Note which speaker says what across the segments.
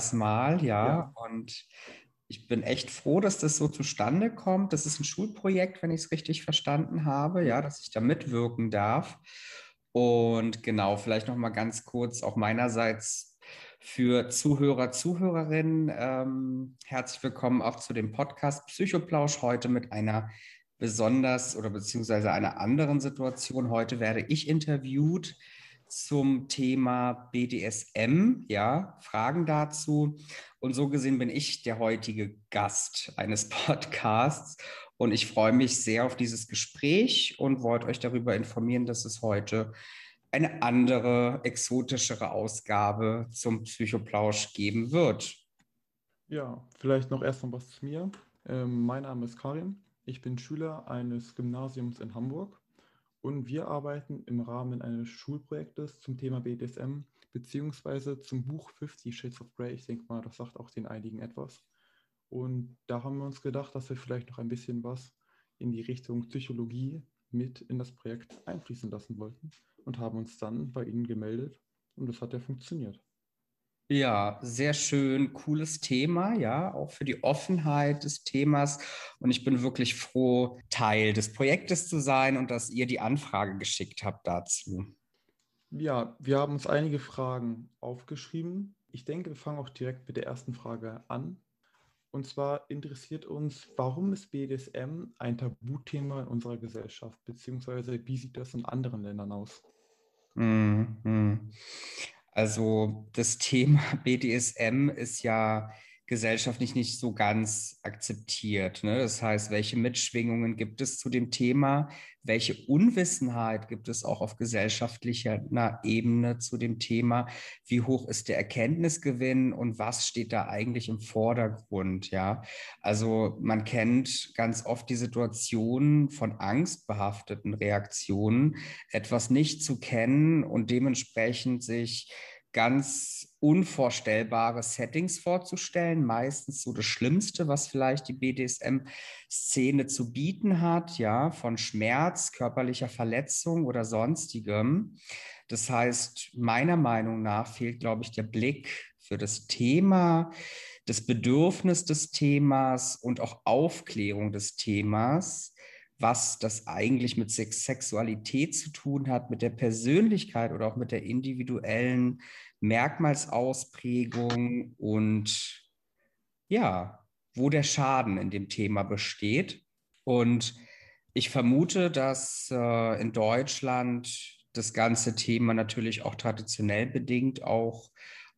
Speaker 1: erstmal, ja. ja. Und ich bin echt froh, dass das so zustande kommt. Das ist ein Schulprojekt, wenn ich es richtig verstanden habe, ja, dass ich da mitwirken darf. Und genau, vielleicht noch mal ganz kurz auch meinerseits für Zuhörer, Zuhörerinnen. Ähm, herzlich willkommen auch zu dem Podcast Psychoplausch heute mit einer besonders oder beziehungsweise einer anderen Situation. Heute werde ich interviewt zum Thema BDSM, ja, Fragen dazu. Und so gesehen bin ich der heutige Gast eines Podcasts. Und ich freue mich sehr auf dieses Gespräch und wollte euch darüber informieren, dass es heute eine andere, exotischere Ausgabe zum Psychoplausch geben wird.
Speaker 2: Ja, vielleicht noch erst noch was zu mir. Ähm, mein Name ist Karin. Ich bin Schüler eines Gymnasiums in Hamburg und wir arbeiten im Rahmen eines Schulprojektes zum Thema BDSM beziehungsweise zum Buch 50 Shades of Grey. Ich denke mal, das sagt auch den einigen etwas. Und da haben wir uns gedacht, dass wir vielleicht noch ein bisschen was in die Richtung Psychologie mit in das Projekt einfließen lassen wollten und haben uns dann bei Ihnen gemeldet und das hat ja funktioniert.
Speaker 1: Ja, sehr schön, cooles Thema, ja, auch für die Offenheit des Themas. Und ich bin wirklich froh, Teil des Projektes zu sein und dass ihr die Anfrage geschickt habt dazu.
Speaker 2: Ja, wir haben uns einige Fragen aufgeschrieben. Ich denke, wir fangen auch direkt mit der ersten Frage an. Und zwar interessiert uns, warum ist BDSM ein Tabuthema in unserer Gesellschaft, beziehungsweise wie sieht das in anderen Ländern aus?
Speaker 1: Mm -hmm. Also das Thema BDSM ist ja gesellschaftlich nicht so ganz akzeptiert. Ne? Das heißt, welche Mitschwingungen gibt es zu dem Thema? Welche Unwissenheit gibt es auch auf gesellschaftlicher Ebene zu dem Thema? Wie hoch ist der Erkenntnisgewinn und was steht da eigentlich im Vordergrund? Ja, also man kennt ganz oft die Situation von angstbehafteten Reaktionen, etwas nicht zu kennen und dementsprechend sich ganz unvorstellbare Settings vorzustellen. Meistens so das Schlimmste, was vielleicht die BDSM-Szene zu bieten hat, ja, von Schmerz, körperlicher Verletzung oder sonstigem. Das heißt, meiner Meinung nach fehlt, glaube ich, der Blick für das Thema, das Bedürfnis des Themas und auch Aufklärung des Themas was das eigentlich mit Sexualität zu tun hat, mit der Persönlichkeit oder auch mit der individuellen Merkmalsausprägung und ja, wo der Schaden in dem Thema besteht. Und ich vermute, dass äh, in Deutschland das ganze Thema natürlich auch traditionell bedingt auch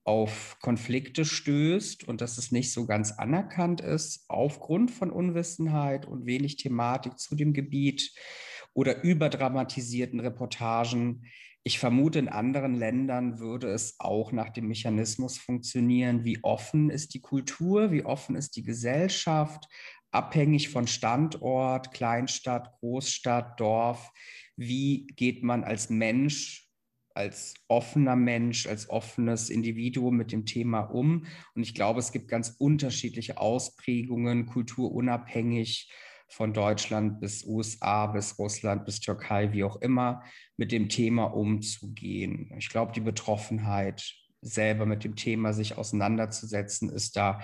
Speaker 1: auf Konflikte stößt und dass es nicht so ganz anerkannt ist, aufgrund von Unwissenheit und wenig Thematik zu dem Gebiet oder überdramatisierten Reportagen. Ich vermute, in anderen Ländern würde es auch nach dem Mechanismus funktionieren, wie offen ist die Kultur, wie offen ist die Gesellschaft, abhängig von Standort, Kleinstadt, Großstadt, Dorf. Wie geht man als Mensch als offener Mensch, als offenes Individuum mit dem Thema um. Und ich glaube, es gibt ganz unterschiedliche Ausprägungen, kulturunabhängig von Deutschland bis USA, bis Russland, bis Türkei, wie auch immer, mit dem Thema umzugehen. Ich glaube, die Betroffenheit, selber mit dem Thema sich auseinanderzusetzen, ist da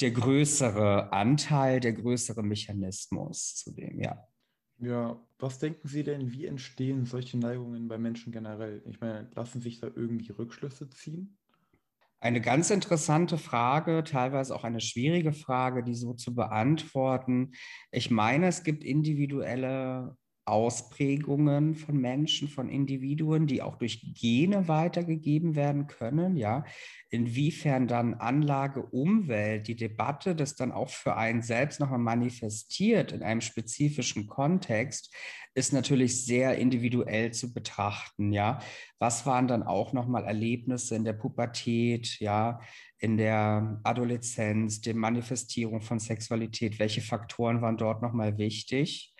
Speaker 1: der größere Anteil, der größere Mechanismus zu dem, ja.
Speaker 2: Ja, was denken Sie denn, wie entstehen solche Neigungen bei Menschen generell? Ich meine, lassen sich da irgendwie Rückschlüsse ziehen?
Speaker 1: Eine ganz interessante Frage, teilweise auch eine schwierige Frage, die so zu beantworten. Ich meine, es gibt individuelle Ausprägungen von Menschen, von Individuen, die auch durch Gene weitergegeben werden können, ja. Inwiefern dann Anlage, Umwelt, die Debatte das dann auch für einen selbst nochmal manifestiert in einem spezifischen Kontext, ist natürlich sehr individuell zu betrachten, ja. Was waren dann auch nochmal Erlebnisse in der Pubertät, ja, in der Adoleszenz, der Manifestierung von Sexualität? Welche Faktoren waren dort nochmal wichtig?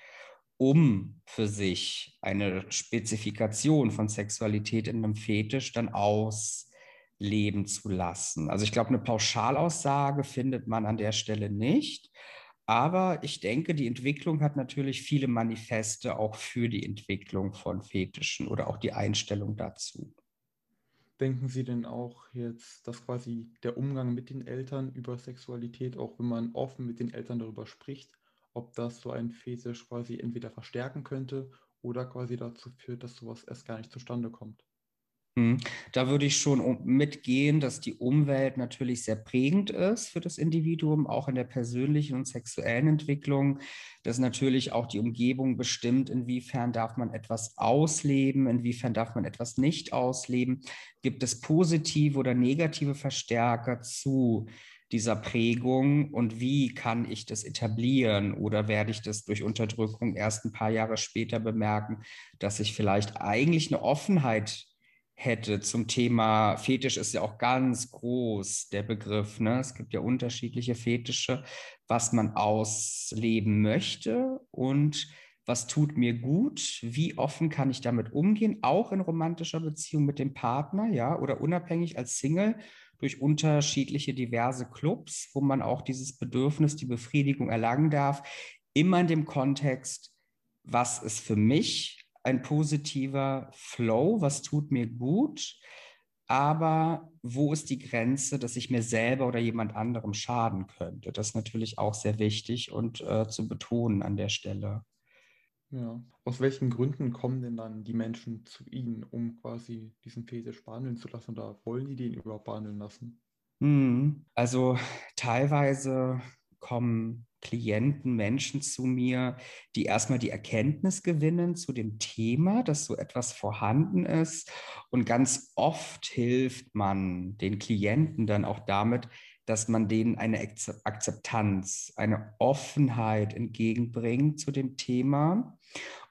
Speaker 1: Um für sich eine Spezifikation von Sexualität in einem Fetisch dann ausleben zu lassen. Also ich glaube, eine Pauschalaussage findet man an der Stelle nicht. Aber ich denke, die Entwicklung hat natürlich viele Manifeste auch für die Entwicklung von Fetischen oder auch die Einstellung dazu.
Speaker 2: Denken Sie denn auch jetzt, dass quasi der Umgang mit den Eltern über Sexualität, auch wenn man offen mit den Eltern darüber spricht, ob das so ein Fetisch quasi entweder verstärken könnte oder quasi dazu führt, dass sowas erst gar nicht zustande kommt?
Speaker 1: Hm. Da würde ich schon mitgehen, dass die Umwelt natürlich sehr prägend ist für das Individuum, auch in der persönlichen und sexuellen Entwicklung, dass natürlich auch die Umgebung bestimmt, inwiefern darf man etwas ausleben, inwiefern darf man etwas nicht ausleben. Gibt es positive oder negative Verstärker zu dieser Prägung und wie kann ich das etablieren oder werde ich das durch Unterdrückung erst ein paar Jahre später bemerken, dass ich vielleicht eigentlich eine Offenheit hätte zum Thema Fetisch ist ja auch ganz groß der Begriff. Ne? Es gibt ja unterschiedliche Fetische, was man ausleben möchte und was tut mir gut, wie offen kann ich damit umgehen, auch in romantischer Beziehung mit dem Partner, ja, oder unabhängig als Single durch unterschiedliche diverse Clubs, wo man auch dieses Bedürfnis, die Befriedigung erlangen darf, immer in dem Kontext, was ist für mich ein positiver Flow, was tut mir gut, aber wo ist die Grenze, dass ich mir selber oder jemand anderem schaden könnte? Das ist natürlich auch sehr wichtig und äh, zu betonen an der Stelle.
Speaker 2: Ja, aus welchen Gründen kommen denn dann die Menschen zu Ihnen, um quasi diesen Fetisch behandeln zu lassen oder wollen die den überhaupt behandeln lassen?
Speaker 1: Hm, also teilweise kommen Klienten, Menschen zu mir, die erstmal die Erkenntnis gewinnen zu dem Thema, dass so etwas vorhanden ist. Und ganz oft hilft man den Klienten dann auch damit, dass man denen eine Akzeptanz, eine Offenheit entgegenbringt zu dem Thema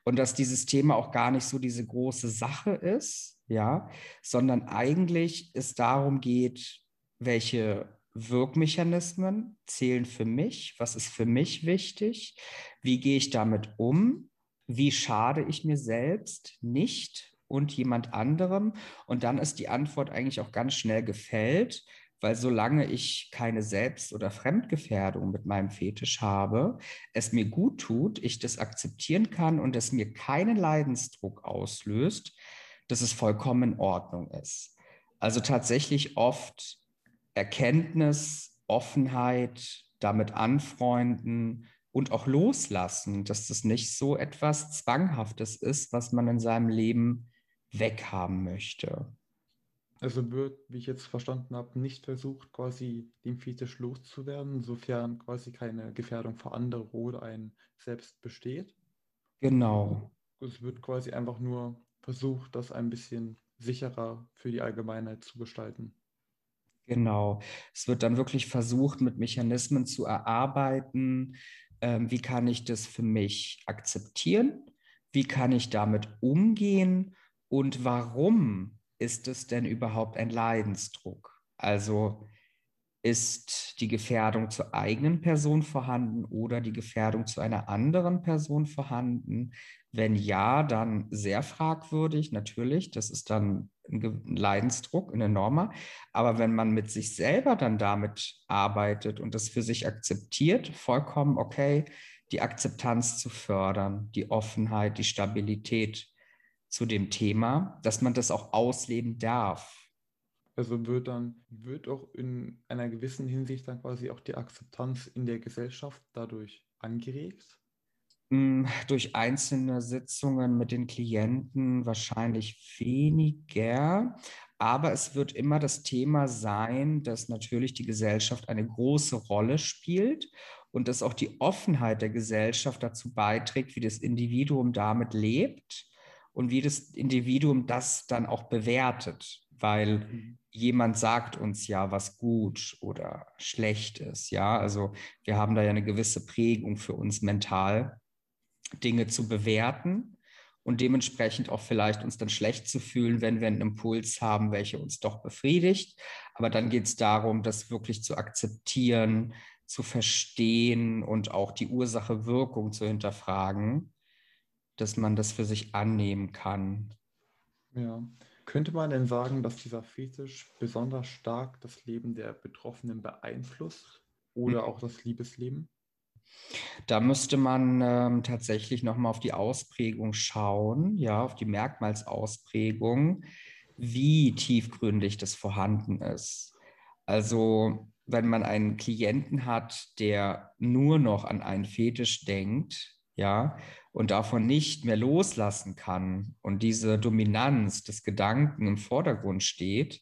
Speaker 1: und dass dieses Thema auch gar nicht so diese große Sache ist, ja, sondern eigentlich es darum geht, welche Wirkmechanismen zählen für mich? Was ist für mich wichtig? Wie gehe ich damit um? Wie schade ich mir selbst nicht und jemand anderem? Und dann ist die Antwort eigentlich auch ganz schnell gefällt, weil solange ich keine Selbst- oder Fremdgefährdung mit meinem Fetisch habe, es mir gut tut, ich das akzeptieren kann und es mir keinen Leidensdruck auslöst, dass es vollkommen in Ordnung ist. Also tatsächlich oft Erkenntnis, Offenheit, damit anfreunden und auch loslassen, dass das nicht so etwas Zwanghaftes ist, was man in seinem Leben weghaben möchte.
Speaker 2: Also wird, wie ich jetzt verstanden habe, nicht versucht, quasi dem Fetisch loszuwerden, sofern quasi keine Gefährdung für andere oder ein selbst besteht.
Speaker 1: Genau.
Speaker 2: Es wird quasi einfach nur versucht, das ein bisschen sicherer für die Allgemeinheit zu gestalten.
Speaker 1: Genau. Es wird dann wirklich versucht, mit Mechanismen zu erarbeiten, ähm, wie kann ich das für mich akzeptieren, wie kann ich damit umgehen und warum ist es denn überhaupt ein Leidensdruck? Also ist die Gefährdung zur eigenen Person vorhanden oder die Gefährdung zu einer anderen Person vorhanden? Wenn ja, dann sehr fragwürdig, natürlich. Das ist dann ein Leidensdruck, ein enormer. Aber wenn man mit sich selber dann damit arbeitet und das für sich akzeptiert, vollkommen okay, die Akzeptanz zu fördern, die Offenheit, die Stabilität zu dem Thema, dass man das auch ausleben darf
Speaker 2: also wird dann, wird auch in einer gewissen Hinsicht dann quasi auch die Akzeptanz in der Gesellschaft dadurch angeregt?
Speaker 1: Hm, durch einzelne Sitzungen mit den Klienten wahrscheinlich weniger. Aber es wird immer das Thema sein, dass natürlich die Gesellschaft eine große Rolle spielt und dass auch die Offenheit der Gesellschaft dazu beiträgt, wie das Individuum damit lebt und wie das Individuum das dann auch bewertet weil mhm. jemand sagt uns ja, was gut oder schlecht ist. Ja, also wir haben da ja eine gewisse Prägung für uns mental, Dinge zu bewerten und dementsprechend auch vielleicht uns dann schlecht zu fühlen, wenn wir einen Impuls haben, welcher uns doch befriedigt. Aber dann geht es darum, das wirklich zu akzeptieren, zu verstehen und auch die Ursache-Wirkung zu hinterfragen, dass man das für sich annehmen kann.
Speaker 2: Ja, könnte man denn sagen, dass dieser Fetisch besonders stark das Leben der Betroffenen beeinflusst oder mhm. auch das Liebesleben?
Speaker 1: Da müsste man ähm, tatsächlich nochmal auf die Ausprägung schauen, ja, auf die Merkmalsausprägung. wie tiefgründig das vorhanden ist. Also wenn man einen Klienten hat, der nur noch an einen Fetisch denkt, ja, und davon nicht mehr loslassen kann und diese Dominanz des Gedanken im Vordergrund steht,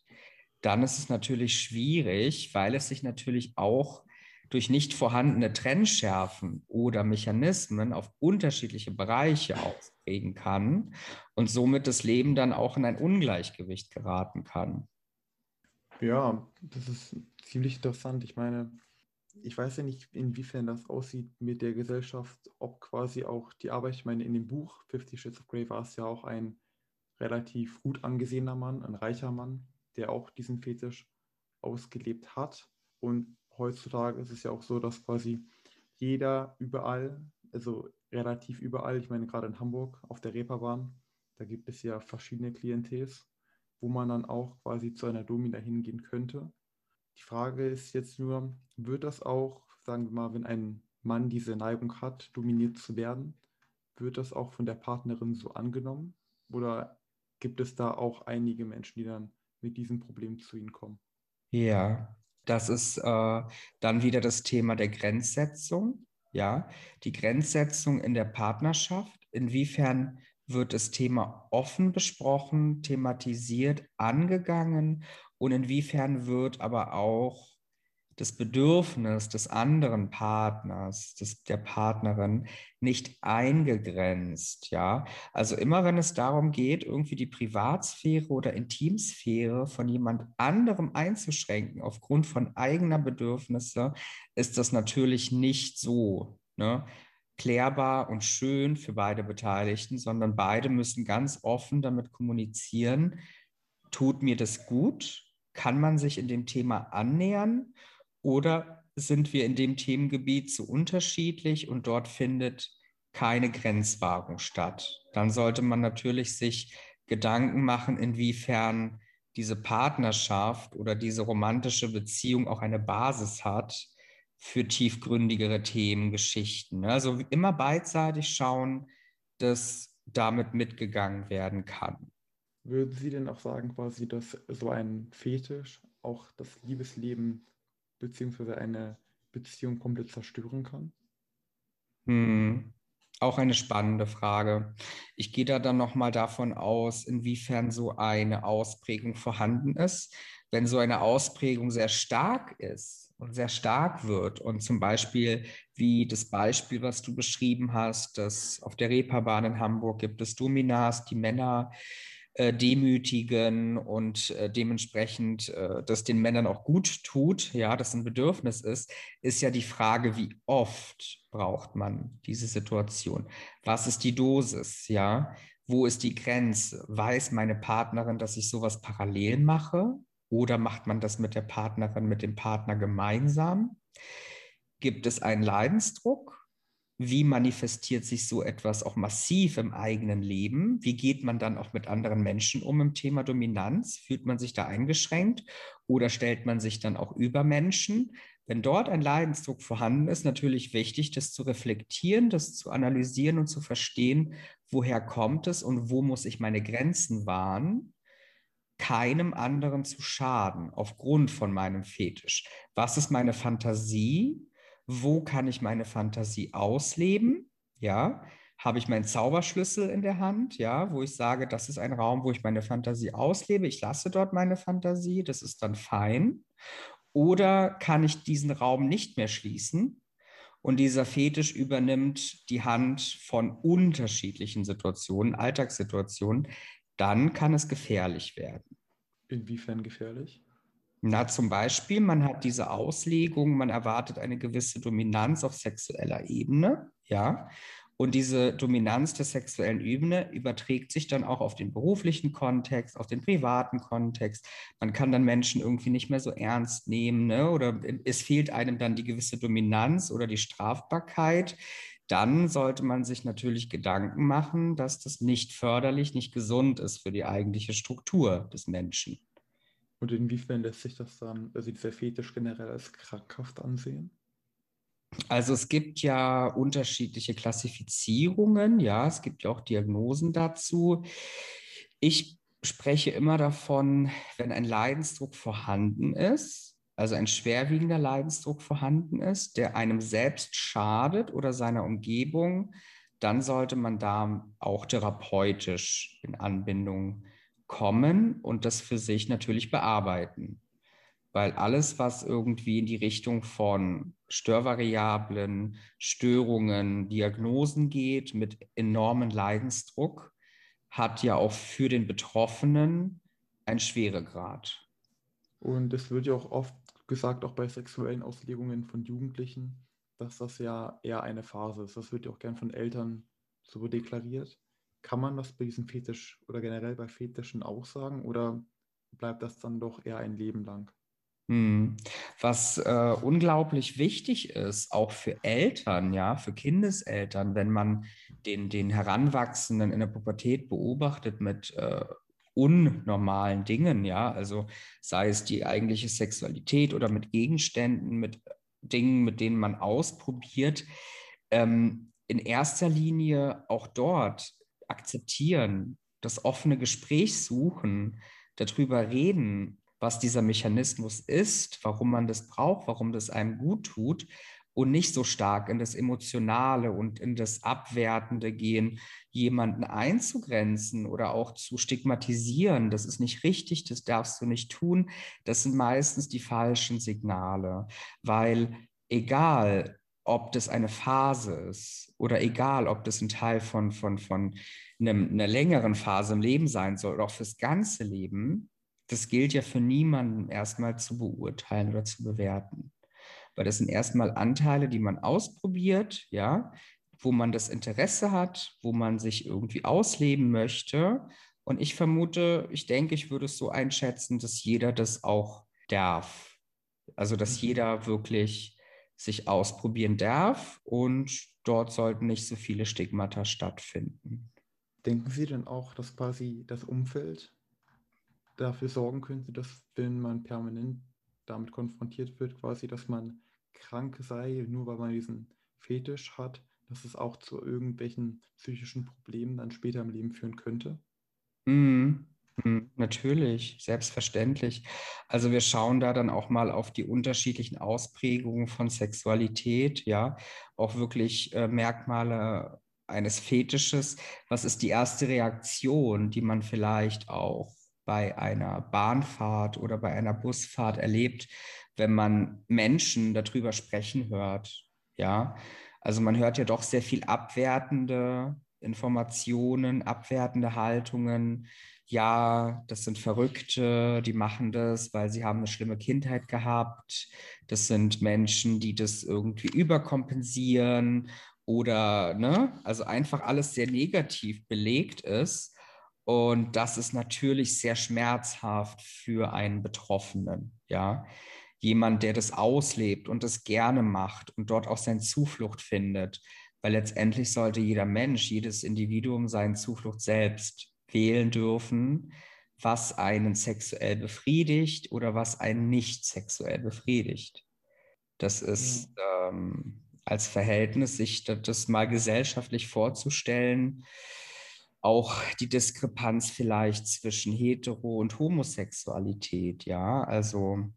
Speaker 1: dann ist es natürlich schwierig, weil es sich natürlich auch durch nicht vorhandene Trennschärfen oder Mechanismen auf unterschiedliche Bereiche ausprägen kann und somit das Leben dann auch in ein Ungleichgewicht geraten kann.
Speaker 2: Ja, das ist ziemlich interessant. Ich meine, ich weiß ja nicht, inwiefern das aussieht mit der Gesellschaft, ob quasi auch die Arbeit, ich meine, in dem Buch Fifty Shades of Grey war es ja auch ein relativ gut angesehener Mann, ein reicher Mann, der auch diesen Fetisch ausgelebt hat. Und heutzutage ist es ja auch so, dass quasi jeder überall, also relativ überall, ich meine gerade in Hamburg auf der Reeperbahn, da gibt es ja verschiedene Klientels, wo man dann auch quasi zu einer Domina hingehen könnte. Die Frage ist jetzt nur, wird das auch, sagen wir mal, wenn ein Mann diese Neigung hat, dominiert zu werden, wird das auch von der Partnerin so angenommen? Oder gibt es da auch einige Menschen, die dann mit diesem Problem zu Ihnen kommen?
Speaker 1: Ja, das ist äh, dann wieder das Thema der Grenzsetzung. Ja, die Grenzsetzung in der Partnerschaft. Inwiefern wird das Thema offen besprochen, thematisiert, angegangen und inwiefern wird aber auch das Bedürfnis des anderen Partners, des, der Partnerin nicht eingegrenzt, ja. Also immer wenn es darum geht, irgendwie die Privatsphäre oder Intimsphäre von jemand anderem einzuschränken aufgrund von eigener Bedürfnisse, ist das natürlich nicht so ne, klärbar und schön für beide Beteiligten, sondern beide müssen ganz offen damit kommunizieren, tut mir das gut? Kann man sich in dem Thema annähern? Oder sind wir in dem Themengebiet zu unterschiedlich und dort findet keine Grenzwahrung statt? Dann sollte man natürlich sich Gedanken machen, inwiefern diese Partnerschaft oder diese romantische Beziehung auch eine Basis hat für tiefgründigere Themen, Geschichten. Also immer beidseitig schauen, dass damit mitgegangen werden kann.
Speaker 2: Würden Sie denn auch sagen, quasi, dass so ein Fetisch auch das Liebesleben beziehungsweise eine Beziehung komplett zerstören kann?
Speaker 1: Hm. Auch eine spannende Frage. Ich gehe da dann nochmal davon aus, inwiefern so eine Ausprägung vorhanden ist. Wenn so eine Ausprägung sehr stark ist und sehr stark wird und zum Beispiel wie das Beispiel, was du beschrieben hast, dass auf der Reeperbahn in Hamburg gibt es Dominas, die Männer äh, demütigen und äh, dementsprechend äh, das den Männern auch gut tut, ja, das ein Bedürfnis ist, ist ja die Frage, wie oft braucht man diese Situation? Was ist die Dosis, ja? Wo ist die Grenze? Weiß meine Partnerin, dass ich sowas parallel mache? Oder macht man das mit der Partnerin, mit dem Partner gemeinsam? Gibt es einen Leidensdruck? Wie manifestiert sich so etwas auch massiv im eigenen Leben? Wie geht man dann auch mit anderen Menschen um im Thema Dominanz? Fühlt man sich da eingeschränkt oder stellt man sich dann auch über Menschen? Wenn dort ein Leidensdruck vorhanden ist, natürlich wichtig, das zu reflektieren, das zu analysieren und zu verstehen, woher kommt es und wo muss ich meine Grenzen wahren, keinem anderen zu schaden aufgrund von meinem Fetisch. Was ist meine Fantasie? Wo kann ich meine Fantasie ausleben? Ja, habe ich meinen Zauberschlüssel in der Hand, ja, wo ich sage, das ist ein Raum, wo ich meine Fantasie auslebe. Ich lasse dort meine Fantasie, das ist dann fein. Oder kann ich diesen Raum nicht mehr schließen und dieser Fetisch übernimmt die Hand von unterschiedlichen Situationen, Alltagssituationen, dann kann es gefährlich werden.
Speaker 2: Inwiefern gefährlich?
Speaker 1: Na, zum Beispiel, man hat diese Auslegung, man erwartet eine gewisse Dominanz auf sexueller Ebene, ja. Und diese Dominanz der sexuellen Ebene überträgt sich dann auch auf den beruflichen Kontext, auf den privaten Kontext. Man kann dann Menschen irgendwie nicht mehr so ernst nehmen, ne? oder es fehlt einem dann die gewisse Dominanz oder die Strafbarkeit. Dann sollte man sich natürlich Gedanken machen, dass das nicht förderlich, nicht gesund ist für die eigentliche Struktur des Menschen.
Speaker 2: Und inwiefern lässt sich das dann, also dieser Fetisch generell als krankhaft ansehen?
Speaker 1: Also es gibt ja unterschiedliche Klassifizierungen, ja, es gibt ja auch Diagnosen dazu. Ich spreche immer davon, wenn ein Leidensdruck vorhanden ist, also ein schwerwiegender Leidensdruck vorhanden ist, der einem selbst schadet oder seiner Umgebung, dann sollte man da auch therapeutisch in Anbindung kommen und das für sich natürlich bearbeiten. Weil alles, was irgendwie in die Richtung von Störvariablen, Störungen, Diagnosen geht mit enormen Leidensdruck, hat ja auch für den Betroffenen einen Schweregrad.
Speaker 2: Und es wird ja auch oft gesagt, auch bei sexuellen Auslegungen von Jugendlichen, dass das ja eher eine Phase ist. Das wird ja auch gern von Eltern so deklariert. Kann man das bei diesem Fetisch oder generell bei Fetischen auch sagen oder bleibt das dann doch eher ein Leben lang?
Speaker 1: Hm. Was äh, unglaublich wichtig ist, auch für Eltern, ja, für Kindeseltern, wenn man den, den Heranwachsenden in der Pubertät beobachtet mit äh, unnormalen Dingen, ja, also sei es die eigentliche Sexualität oder mit Gegenständen, mit Dingen, mit denen man ausprobiert, ähm, in erster Linie auch dort akzeptieren, das offene Gespräch suchen, darüber reden, was dieser Mechanismus ist, warum man das braucht, warum das einem gut tut und nicht so stark in das Emotionale und in das Abwertende gehen, jemanden einzugrenzen oder auch zu stigmatisieren. Das ist nicht richtig, das darfst du nicht tun. Das sind meistens die falschen Signale, weil egal, ob das eine Phase ist oder egal, ob das ein Teil von, von, von einem, einer längeren Phase im Leben sein soll oder auch fürs ganze Leben, das gilt ja für niemanden erstmal zu beurteilen oder zu bewerten. Weil das sind erstmal Anteile, die man ausprobiert, ja, wo man das Interesse hat, wo man sich irgendwie ausleben möchte. Und ich vermute, ich denke, ich würde es so einschätzen, dass jeder das auch darf. Also, dass mhm. jeder wirklich sich ausprobieren darf und dort sollten nicht so viele Stigmata stattfinden.
Speaker 2: Denken Sie denn auch, dass quasi das Umfeld dafür sorgen könnte, dass wenn man permanent damit konfrontiert wird, quasi, dass man krank sei, nur weil man diesen Fetisch hat, dass es auch zu irgendwelchen psychischen Problemen dann später im Leben führen könnte?
Speaker 1: Mhm. Mhm. Natürlich, selbstverständlich. Also wir schauen da dann auch mal auf die unterschiedlichen Ausprägungen von Sexualität, ja, auch wirklich äh, Merkmale eines Fetisches. Was ist die erste Reaktion, die man vielleicht auch bei einer Bahnfahrt oder bei einer Busfahrt erlebt, wenn man Menschen darüber sprechen hört. Ja, also man hört ja doch sehr viel abwertende Informationen, abwertende Haltungen. Ja, das sind Verrückte, die machen das, weil sie haben eine schlimme Kindheit gehabt. Das sind Menschen, die das irgendwie überkompensieren oder, ne, also einfach alles sehr negativ belegt ist. Und das ist natürlich sehr schmerzhaft für einen Betroffenen, ja. Jemand, der das auslebt und das gerne macht und dort auch seine Zuflucht findet. Weil letztendlich sollte jeder Mensch, jedes Individuum seine Zuflucht selbst wählen dürfen, was einen sexuell befriedigt oder was einen nicht sexuell befriedigt. Das ist ja. ähm, als Verhältnis, sich das mal gesellschaftlich vorzustellen, auch die Diskrepanz vielleicht zwischen Hetero- und Homosexualität, ja, also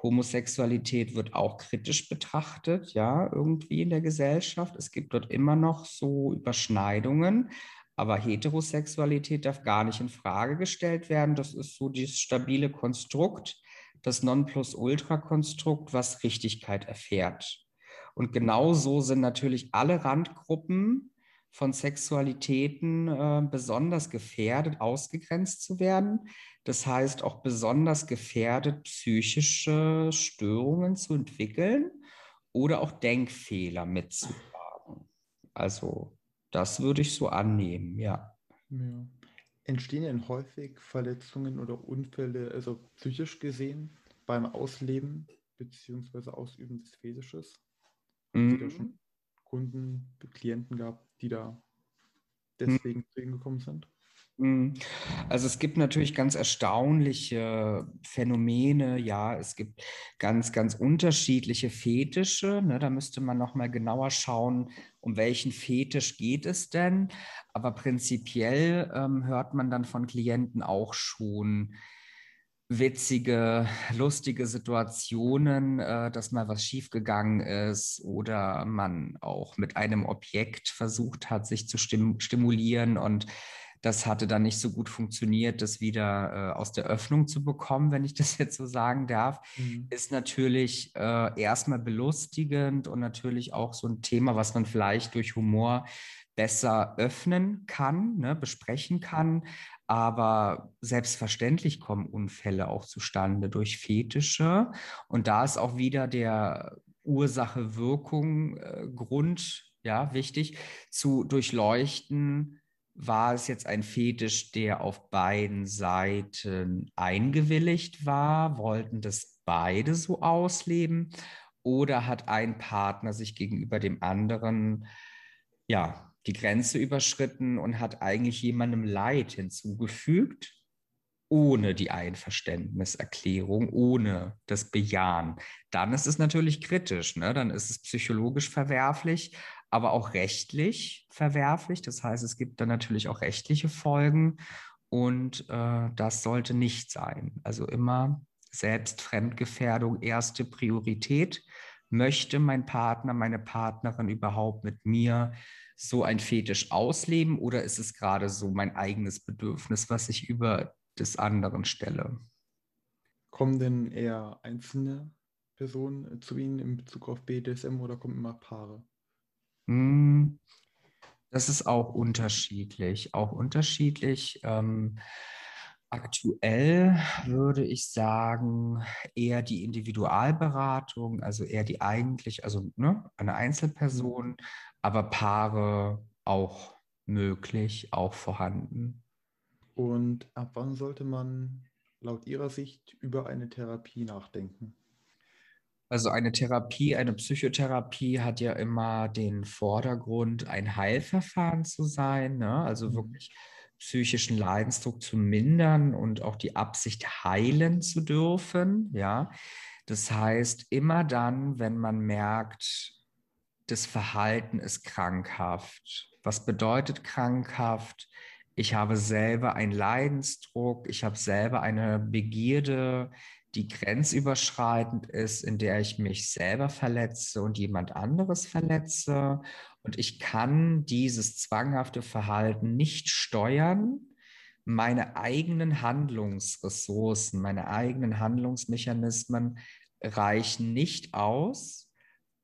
Speaker 1: Homosexualität wird auch kritisch betrachtet, ja, irgendwie in der Gesellschaft. Es gibt dort immer noch so Überschneidungen, aber Heterosexualität darf gar nicht in Frage gestellt werden. Das ist so dieses stabile Konstrukt, das Nonplusultra-Konstrukt, was Richtigkeit erfährt. Und genauso sind natürlich alle Randgruppen von Sexualitäten äh, besonders gefährdet, ausgegrenzt zu werden. Das heißt auch besonders gefährdet, psychische Störungen zu entwickeln oder auch Denkfehler mitzutragen. Also das würde ich so annehmen, ja. ja.
Speaker 2: Entstehen denn häufig Verletzungen oder Unfälle, also psychisch gesehen, beim Ausleben bzw. Ausüben des Fetisches? Mhm. Da schon Kunden, Klienten gab, die da deswegen hm. zu Ihnen gekommen sind?
Speaker 1: Mhm. Also es gibt natürlich ganz erstaunliche Phänomene, ja, es gibt ganz, ganz unterschiedliche Fetische. Ne? Da müsste man nochmal genauer schauen, um welchen Fetisch geht es denn. Aber prinzipiell ähm, hört man dann von Klienten auch schon witzige, lustige Situationen, äh, dass mal was schiefgegangen ist oder man auch mit einem Objekt versucht hat, sich zu stim stimulieren und das hatte dann nicht so gut funktioniert, das wieder äh, aus der Öffnung zu bekommen, wenn ich das jetzt so sagen darf, mhm. ist natürlich äh, erstmal belustigend und natürlich auch so ein Thema, was man vielleicht durch Humor besser öffnen kann, ne, besprechen kann. Aber selbstverständlich kommen Unfälle auch zustande durch Fetische. Und da ist auch wieder der Ursache-Wirkung-Grund, äh, ja, wichtig, zu durchleuchten, war es jetzt ein Fetisch, der auf beiden Seiten eingewilligt war? Wollten das beide so ausleben? Oder hat ein Partner sich gegenüber dem anderen, ja, die Grenze überschritten und hat eigentlich jemandem Leid hinzugefügt, ohne die Einverständniserklärung, ohne das Bejahen? Dann ist es natürlich kritisch, ne? dann ist es psychologisch verwerflich, aber auch rechtlich verwerflich. Das heißt, es gibt dann natürlich auch rechtliche Folgen und äh, das sollte nicht sein. Also immer Selbstfremdgefährdung erste Priorität. Möchte mein Partner, meine Partnerin überhaupt mit mir so ein Fetisch ausleben oder ist es gerade so mein eigenes Bedürfnis, was ich über des anderen stelle?
Speaker 2: Kommen denn eher einzelne Personen zu Ihnen in Bezug auf BDSM oder kommen immer Paare?
Speaker 1: Hm, das ist auch unterschiedlich, auch unterschiedlich. Ähm, aktuell würde ich sagen, eher die Individualberatung, also eher die eigentlich, also ne, eine Einzelperson, aber Paare auch möglich, auch vorhanden.
Speaker 2: Und ab wann sollte man laut Ihrer Sicht über eine Therapie nachdenken?
Speaker 1: Also eine Therapie, eine Psychotherapie hat ja immer den Vordergrund, ein Heilverfahren zu sein, ne? also mhm. wirklich psychischen Leidensdruck zu mindern und auch die Absicht heilen zu dürfen. Ja, das heißt, immer dann, wenn man merkt, das Verhalten ist krankhaft. Was bedeutet krankhaft? Ich habe selber einen Leidensdruck, ich habe selber eine Begierde, die grenzüberschreitend ist, in der ich mich selber verletze und jemand anderes verletze. Und ich kann dieses zwanghafte Verhalten nicht steuern. Meine eigenen Handlungsressourcen, meine eigenen Handlungsmechanismen reichen nicht aus,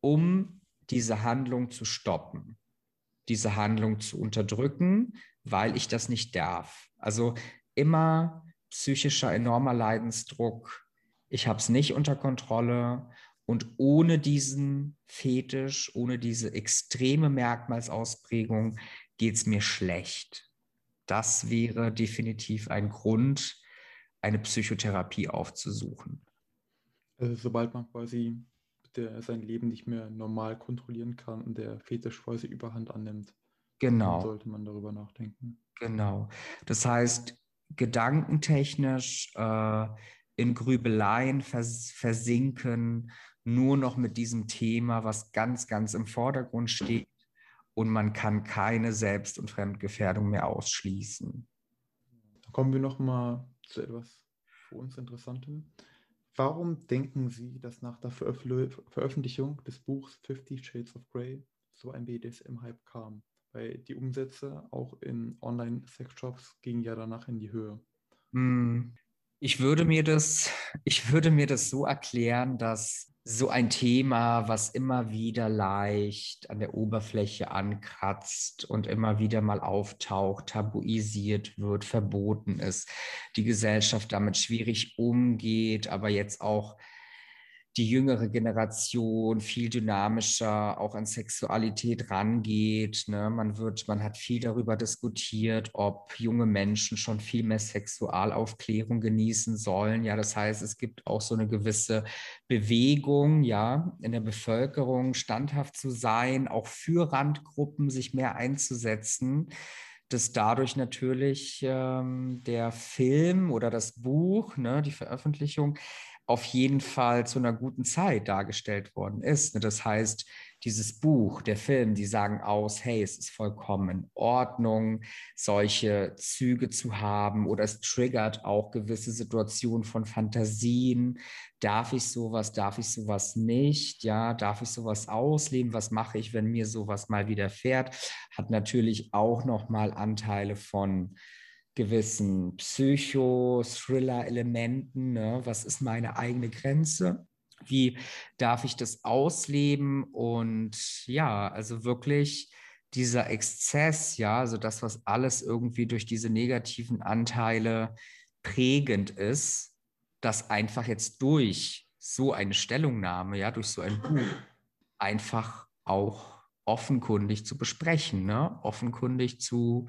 Speaker 1: um diese Handlung zu stoppen, diese Handlung zu unterdrücken, weil ich das nicht darf. Also immer psychischer enormer Leidensdruck, ich habe es nicht unter Kontrolle und ohne diesen Fetisch, ohne diese extreme Merkmalsausprägung geht es mir schlecht. Das wäre definitiv ein Grund, eine Psychotherapie aufzusuchen.
Speaker 2: Also sobald man quasi der sein Leben nicht mehr normal kontrollieren kann und der Fetisch quasi überhand annimmt,
Speaker 1: genau.
Speaker 2: sollte man darüber nachdenken.
Speaker 1: Genau. Das heißt, gedankentechnisch äh, in Grübeleien vers versinken, nur noch mit diesem Thema, was ganz, ganz im Vordergrund steht. Und man kann keine Selbst- und Fremdgefährdung mehr ausschließen.
Speaker 2: Kommen wir noch mal zu etwas für uns Interessantem. Warum denken Sie, dass nach der Veröffentlichung des Buchs Fifty Shades of Grey so ein BDSM-Hype kam? Weil die Umsätze auch in Online-Sexshops gingen ja danach in die Höhe.
Speaker 1: Ich würde mir das, ich würde mir das so erklären, dass so ein Thema, was immer wieder leicht an der Oberfläche ankratzt und immer wieder mal auftaucht, tabuisiert wird, verboten ist, die Gesellschaft damit schwierig umgeht, aber jetzt auch die jüngere Generation viel dynamischer auch an Sexualität rangeht. Ne? Man wird, man hat viel darüber diskutiert, ob junge Menschen schon viel mehr Sexualaufklärung genießen sollen. Ja, das heißt, es gibt auch so eine gewisse Bewegung, ja, in der Bevölkerung standhaft zu sein, auch für Randgruppen sich mehr einzusetzen. dass dadurch natürlich ähm, der Film oder das Buch, ne, die Veröffentlichung, auf jeden Fall zu einer guten Zeit dargestellt worden ist. Ne? Das heißt, dieses Buch, der Film, die sagen aus, hey, es ist vollkommen in Ordnung, solche Züge zu haben oder es triggert auch gewisse Situationen von Fantasien. Darf ich sowas, darf ich sowas nicht? Ja, darf ich sowas ausleben? Was mache ich, wenn mir sowas mal widerfährt? Hat natürlich auch nochmal Anteile von gewissen Psycho-Thriller-Elementen. Ne? Was ist meine eigene Grenze? Wie darf ich das ausleben? Und ja, also wirklich dieser Exzess, ja, also das, was alles irgendwie durch diese negativen Anteile prägend ist, das einfach jetzt durch so eine Stellungnahme, ja, durch so ein Buch einfach auch offenkundig zu besprechen, ne? offenkundig zu,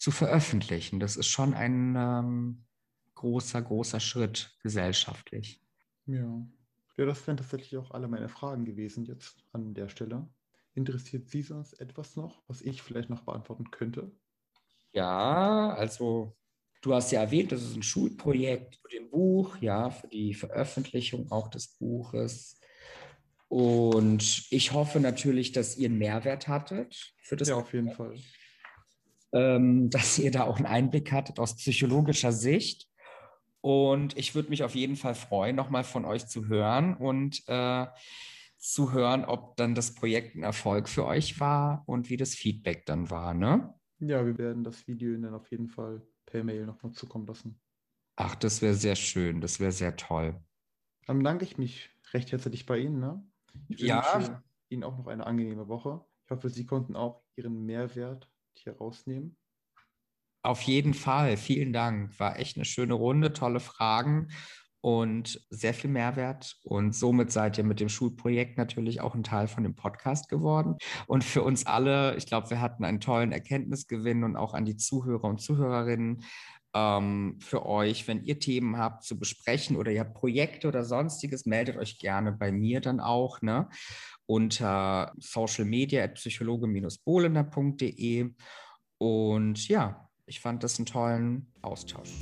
Speaker 1: zu veröffentlichen. Das ist schon ein ähm, großer, großer Schritt gesellschaftlich.
Speaker 2: Ja. Ja, das wären tatsächlich auch alle meine Fragen gewesen jetzt an der Stelle. Interessiert Sie sonst etwas noch, was ich vielleicht noch beantworten könnte?
Speaker 1: Ja, also du hast ja erwähnt, das ist ein Schulprojekt für dem Buch, ja, für die Veröffentlichung auch des Buches. Und ich hoffe natürlich, dass ihr einen Mehrwert hattet für das.
Speaker 2: Ja, auf jeden Fall
Speaker 1: dass ihr da auch einen Einblick hattet aus psychologischer Sicht. Und ich würde mich auf jeden Fall freuen, nochmal von euch zu hören und äh, zu hören, ob dann das Projekt ein Erfolg für euch war und wie das Feedback dann war. Ne?
Speaker 2: Ja, wir werden das Video dann auf jeden Fall per Mail nochmal zukommen lassen.
Speaker 1: Ach, das wäre sehr schön, das wäre sehr toll.
Speaker 2: Dann bedanke ich mich recht herzlich bei Ihnen. Ne? Ich
Speaker 1: ja.
Speaker 2: Ihnen auch noch eine angenehme Woche. Ich hoffe, Sie konnten auch Ihren Mehrwert hier rausnehmen?
Speaker 1: Auf jeden Fall. Vielen Dank. War echt eine schöne Runde, tolle Fragen und sehr viel Mehrwert. Und somit seid ihr mit dem Schulprojekt natürlich auch ein Teil von dem Podcast geworden. Und für uns alle, ich glaube, wir hatten einen tollen Erkenntnisgewinn und auch an die Zuhörer und Zuhörerinnen. Ähm, für euch, wenn ihr Themen habt zu besprechen oder ihr habt Projekte oder sonstiges, meldet euch gerne bei mir dann auch. Ne? Unter social media at psychologe-bohlender.de. Und ja, ich fand das einen tollen Austausch.